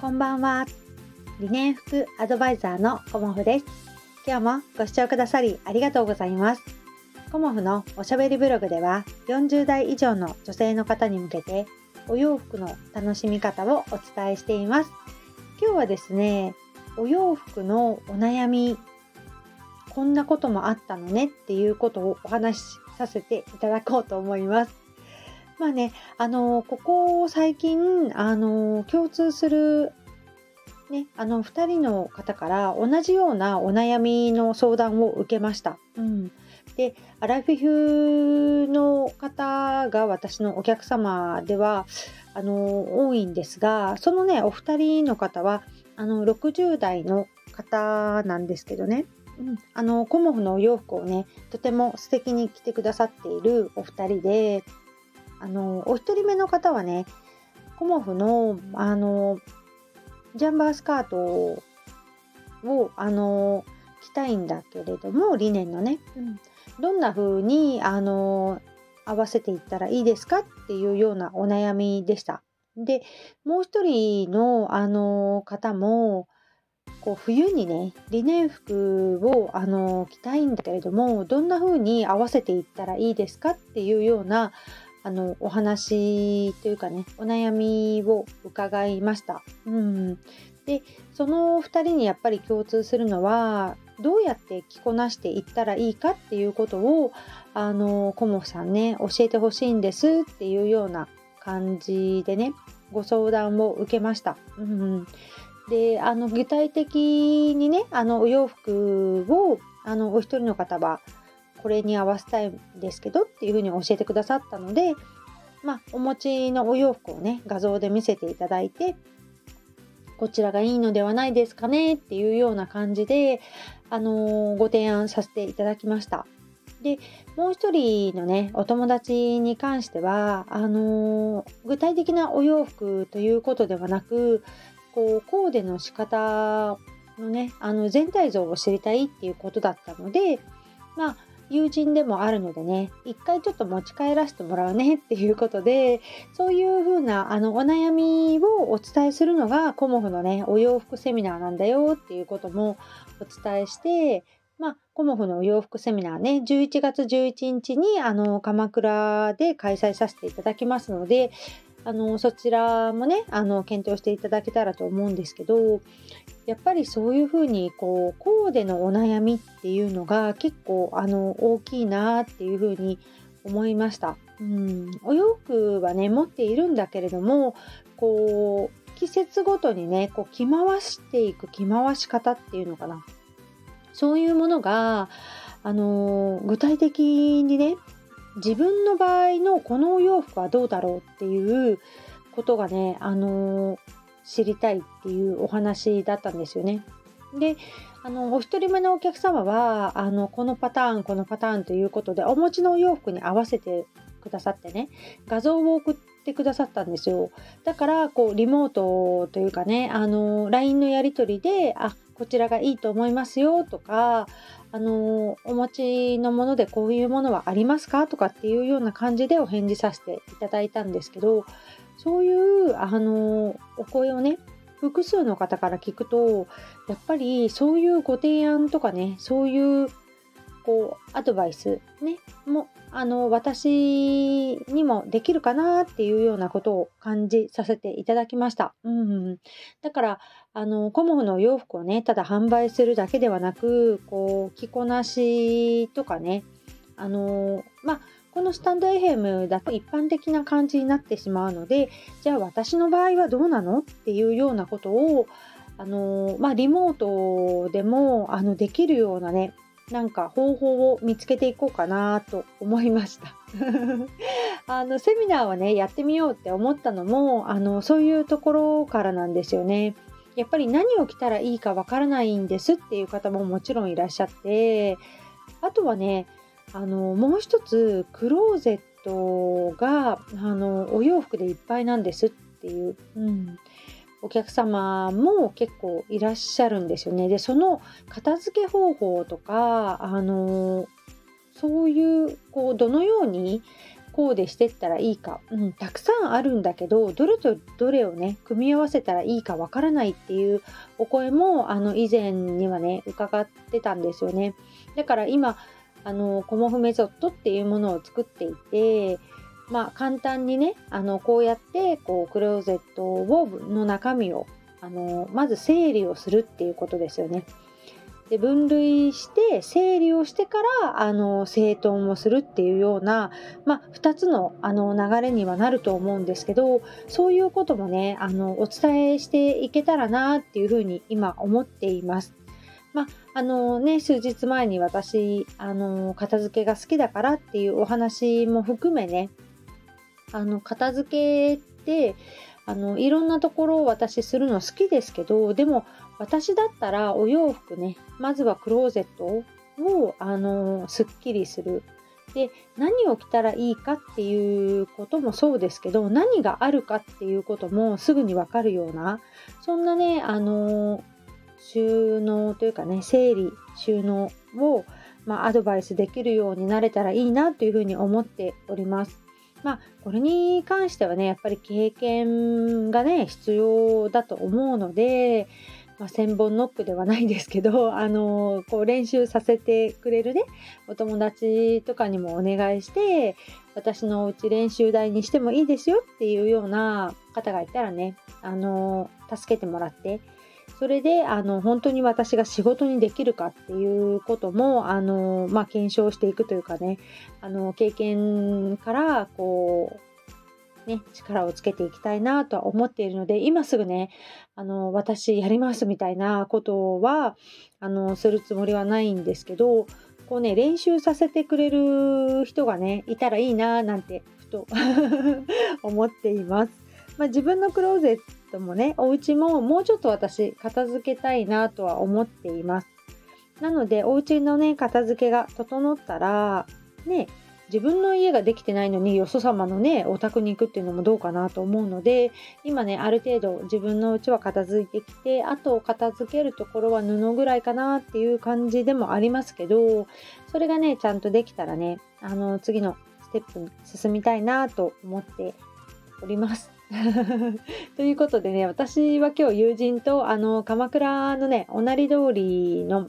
こんばんは。理念服アドバイザーのコモフです。今日もご視聴くださりありがとうございます。コモフのおしゃべりブログでは40代以上の女性の方に向けてお洋服の楽しみ方をお伝えしています。今日はですね、お洋服のお悩み、こんなこともあったのねっていうことをお話しさせていただこうと思います。まあね、あのここ最近、あの共通するね、あの2人の方から同じようなお悩みの相談を受けました。うん、でアラフィフの方が私のお客様ではあの多いんですがそのねお二人の方はあの60代の方なんですけどね、うん、あのコモフのお洋服をねとても素敵に着てくださっているお二人であのお一人目の方はねコモフのあのジャンバースカートをあの着たいんだけれどもリネンのね、うん、どんな風にあの合わせていったらいいですかっていうようなお悩みでした。でもう一人のあの方もこう冬にねリネン服をあの着たいんだけれどもどんな風に合わせていったらいいですかっていうようなあのお話というかねお悩みを伺いました。うん、でその2人にやっぱり共通するのはどうやって着こなしていったらいいかっていうことをあのコモフさんね教えてほしいんですっていうような感じでねご相談を受けました。うん、であの具体的にねあのお洋服をあのお一人の方はこれに合わせたいんですけどっていうふうに教えてくださったので、まあ、お持ちのお洋服をね画像で見せていただいてこちらがいいのではないですかねっていうような感じで、あのー、ご提案させていただきました。でもう一人のねお友達に関してはあのー、具体的なお洋服ということではなくこうコーデの仕方のねあの全体像を知りたいっていうことだったのでまあ友人でもあるのでね一回ちょっと持ち帰らせてもらうねっていうことでそういう風なあのお悩みをお伝えするのがコモフのねお洋服セミナーなんだよっていうこともお伝えしてまあ、コモフのお洋服セミナーね、11月11日にあの鎌倉で開催させていただきますので、あのそちらもねあの検討していただけたらと思うんですけどやっぱりそういうふうにこうコーデのお悩みっていうのが結構あの大きいなっていうふうに思いました。うん、お洋服はね持っているんだけれどもこう季節ごとにねこう着回していく着回し方っていうのかなそういうものが、あの具体的にね自分の場合のこのお洋服はどうだろうっていうことがね、あのー、知りたいっていうお話だったんですよね。であのお一人目のお客様はあのこのパターンこのパターンということでお持ちのお洋服に合わせてくださってね画像を送ってくださったんですよだからこうリモートというかねあの LINE のやり取りであこちらがいいと思いますよとかあのお持ちのものでこういうものはありますか？とかっていうような感じでお返事させていただいたんですけどそういうあのお声をね複数の方から聞くとやっぱりそういうご提案とかねそういうこうアドバイスねもあの私にもできるかなっていうようなことを感じさせていただきました。うん、だからあのコモフのお洋服をねただ販売するだけではなくこう着こなしとかねあのまあこのスタンド FM だと一般的な感じになってしまうのでじゃあ私の場合はどうなのっていうようなことをあのまあ、リモートでもあのできるようなねなんか方法を見つけていこうかなと思いました あのセミナーはねやってみようって思ったのもあのそういうところからなんですよね。やっぱり何を着たらいいかわからないんですっていう方ももちろんいらっしゃってあとはねあのもう一つクローゼットがあのお洋服でいっぱいなんですっていう、うん、お客様も結構いらっしゃるんですよね。でその片付け方法とかあのそういうこうどのようにコーデしてったらいいか、うん、たくさんあるんだけどどれとどれをね組み合わせたらいいかわからないっていうお声もあの以前にはね伺ってたんですよねだから今あのコモフメソッドっていうものを作っていてまあ簡単にねあのこうやってこうクローゼットをの中身をあのまず整理をするっていうことですよね。で分類して整理をしてからあの整頓をするっていうような、まあ、2つのあの流れにはなると思うんですけどそういうこともねあのお伝えしていけたらなっていうふうに今思っています。まあ、あのね、数日前に私、あの、片付けが好きだからっていうお話も含めね、あの、片付けって、あの、いろんなところを私するの好きですけど、でも私だったらお洋服ね、まずはクローゼットを、あの、すっきりする。で、何を着たらいいかっていうこともそうですけど、何があるかっていうこともすぐにわかるような、そんなね、あの、収納というかね整理収納を、まあ、アドバイスできるようになれたらいいなというふうに思っております。まあ、これに関してはねやっぱり経験がね必要だと思うので、まあ、千本ノックではないですけど、あのこう練習させてくれるねお友達とかにもお願いして私のうち練習台にしてもいいですよっていうような方がいたらね、あの助けてもらってそれであの本当に私が仕事にできるかっていうこともあの、まあ、検証していくというかねあの経験からこう、ね、力をつけていきたいなとは思っているので今すぐねあの私やりますみたいなことはあのするつもりはないんですけどこうね練習させてくれる人がねいたらいいななんてふと 思っています。まあ、自分のクローゼットもね、お家ももうちょっと私片付けたいなとは思っています。なので、お家のね、片付けが整ったら、ね、自分の家ができてないのによそ様のねお宅に行くっていうのもどうかなと思うので今ねある程度自分の家は片付いてきてあと片付けるところは布ぐらいかなっていう感じでもありますけどそれがねちゃんとできたらねあの次のステップに進みたいなと思っております。ということでね私は今日友人とあの鎌倉のねおなり通りの、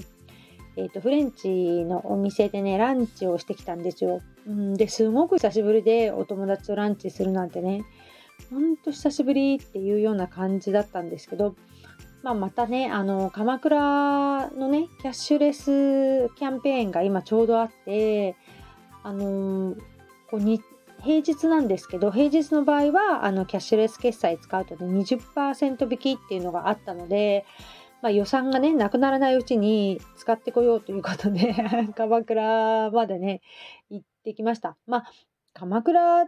えーと、フレンチのお店でねランチをしてきたんですよ。うん、ですごく久しぶりでお友達とランチするなんてね。ほんと久しぶりっていうような感じだったんですけど、まあ、またねあの鎌倉のねキャッシュレスキャンペーンが今ちょうどあってあのこう平日なんですけど平日の場合はあのキャッシュレス決済使うとね20%引きっていうのがあったので、まあ、予算がねなくならないうちに使ってこようということで 鎌倉までね行ってきました。まあ鎌倉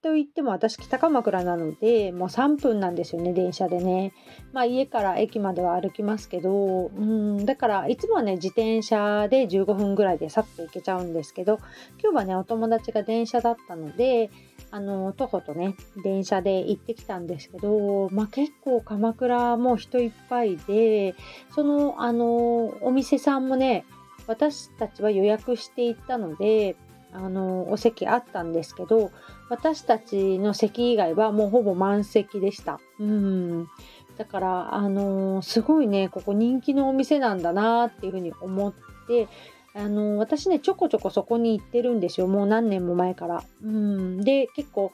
といっても私北鎌倉なのでもう3分なんですよね電車でねまあ家から駅までは歩きますけどうんだからいつもはね自転車で15分ぐらいでさっと行けちゃうんですけど今日はねお友達が電車だったのであの徒歩とね電車で行ってきたんですけどまあ結構鎌倉も人いっぱいでそのあのお店さんもね私たちは予約していったのであのお席あったんですけど私たちの席以外はもうほぼ満席でした。うんだからあのすごいねここ人気のお店なんだなっていうふうに思ってあの私ねちょこちょこそこに行ってるんですよもう何年も前から。うんで結構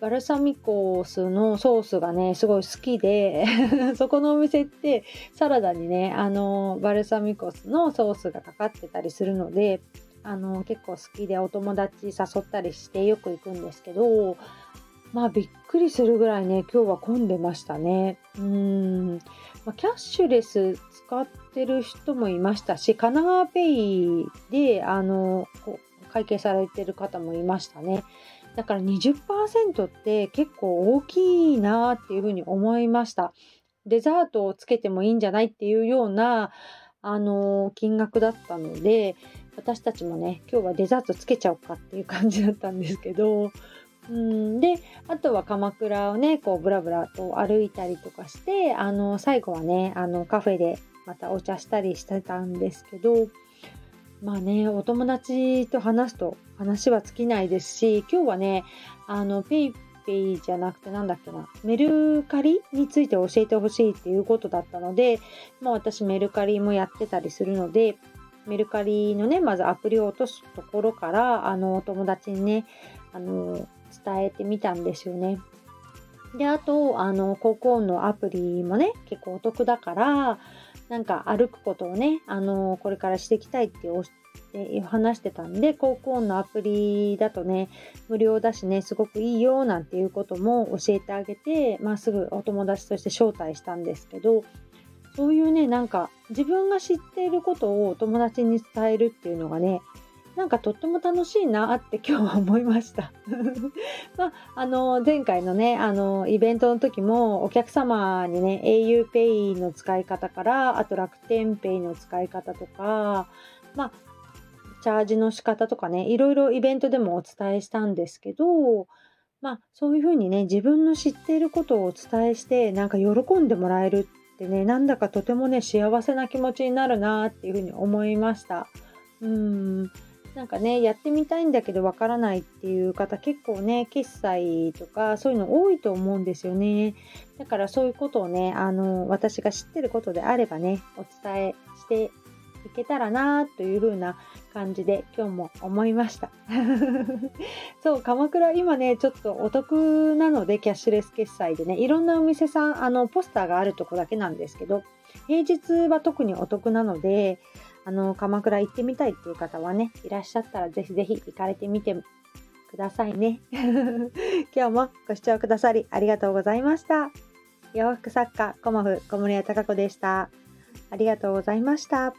バルサミコスのソースがねすごい好きで そこのお店ってサラダにねあのバルサミコスのソースがかかってたりするのであの結構好きでお友達誘ったりしてよく行くんですけどまあびっくりするぐらいね今日は混んでましたね。うん、まあ、キャッシュレス使ってる人もいましたし神奈川ペイであの会計されてる方もいましたね。だから20%って結構大きいなっていうふうに思いました。デザートをつけてもいいんじゃないっていうようなあの金額だったので私たちもね今日はデザートつけちゃおうかっていう感じだったんですけどうんであとは鎌倉をねこうブラブラと歩いたりとかしてあの最後はねあのカフェでまたお茶したりしてたんですけどまあね、お友達と話すと話は尽きないですし、今日はね、あの、ペイペイじゃなくてなんだっけな、メルカリについて教えてほしいっていうことだったので、まあ私メルカリもやってたりするので、メルカリのね、まずアプリを落とすところから、あの、お友達にね、あの、伝えてみたんですよね。で、あと、あの、高校のアプリもね、結構お得だから、なんか歩くことをね、あの、これからしていきたいって話してたんで、高校のアプリだとね、無料だしね、すごくいいよなんていうことも教えてあげて、まあ、すぐお友達として招待したんですけど、そういうね、なんか自分が知っていることを友達に伝えるっていうのがね、なんかとっても楽しいなって今日は思いました。まあ、あの、前回のね、あの、イベントの時もお客様にね、auPay の使い方から、あと楽天 Pay の使い方とか、まあ、チャージの仕方とかね、いろいろイベントでもお伝えしたんですけど、まあ、そういうふうにね、自分の知っていることをお伝えして、なんか喜んでもらえるってね、なんだかとてもね、幸せな気持ちになるなっていうふうに思いました。うん。なんかね、やってみたいんだけどわからないっていう方結構ね、決済とかそういうの多いと思うんですよね。だからそういうことをね、あの、私が知ってることであればね、お伝えしていけたらなという風な感じで今日も思いました。そう、鎌倉今ね、ちょっとお得なので、キャッシュレス決済でね、いろんなお店さん、あの、ポスターがあるとこだけなんですけど、平日は特にお得なので、あの、鎌倉行ってみたいっていう方はね、いらっしゃったらぜひぜひ行かれてみてくださいね。今日もご視聴くださりありがとうございました。洋服作家、コモフ小森屋隆子でした。ありがとうございました。